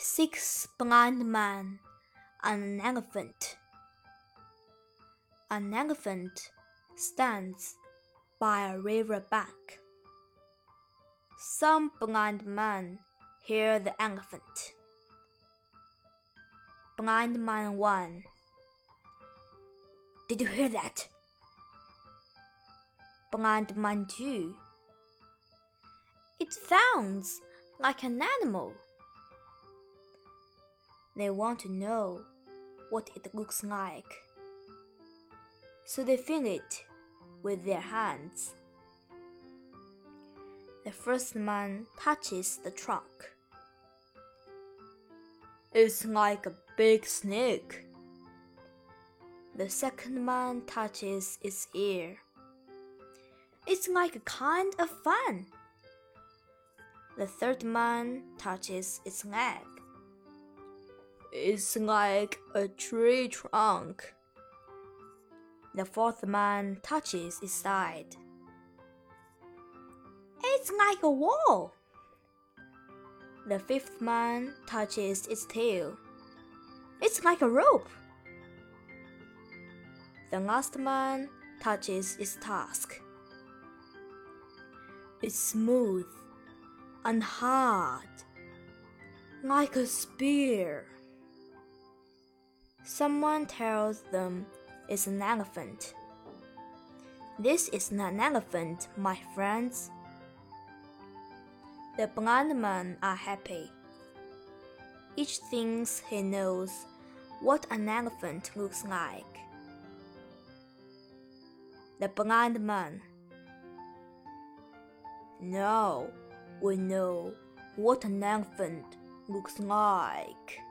Six blind men and an elephant. An elephant stands by a river bank. Some blind men hear the elephant. Blind man 1 Did you hear that? Blind man 2 It sounds like an animal. They want to know what it looks like. So they feel it with their hands. The first man touches the trunk. It's like a big snake. The second man touches its ear. It's like a kind of fun. The third man touches its leg. It's like a tree trunk. The fourth man touches its side. It's like a wall. The fifth man touches its tail. It's like a rope. The last man touches its tusk. It's smooth and hard, like a spear. Someone tells them it's an elephant. This is not an elephant, my friends. The blind men are happy. Each thinks he knows what an elephant looks like. The blind man. Now we know what an elephant looks like.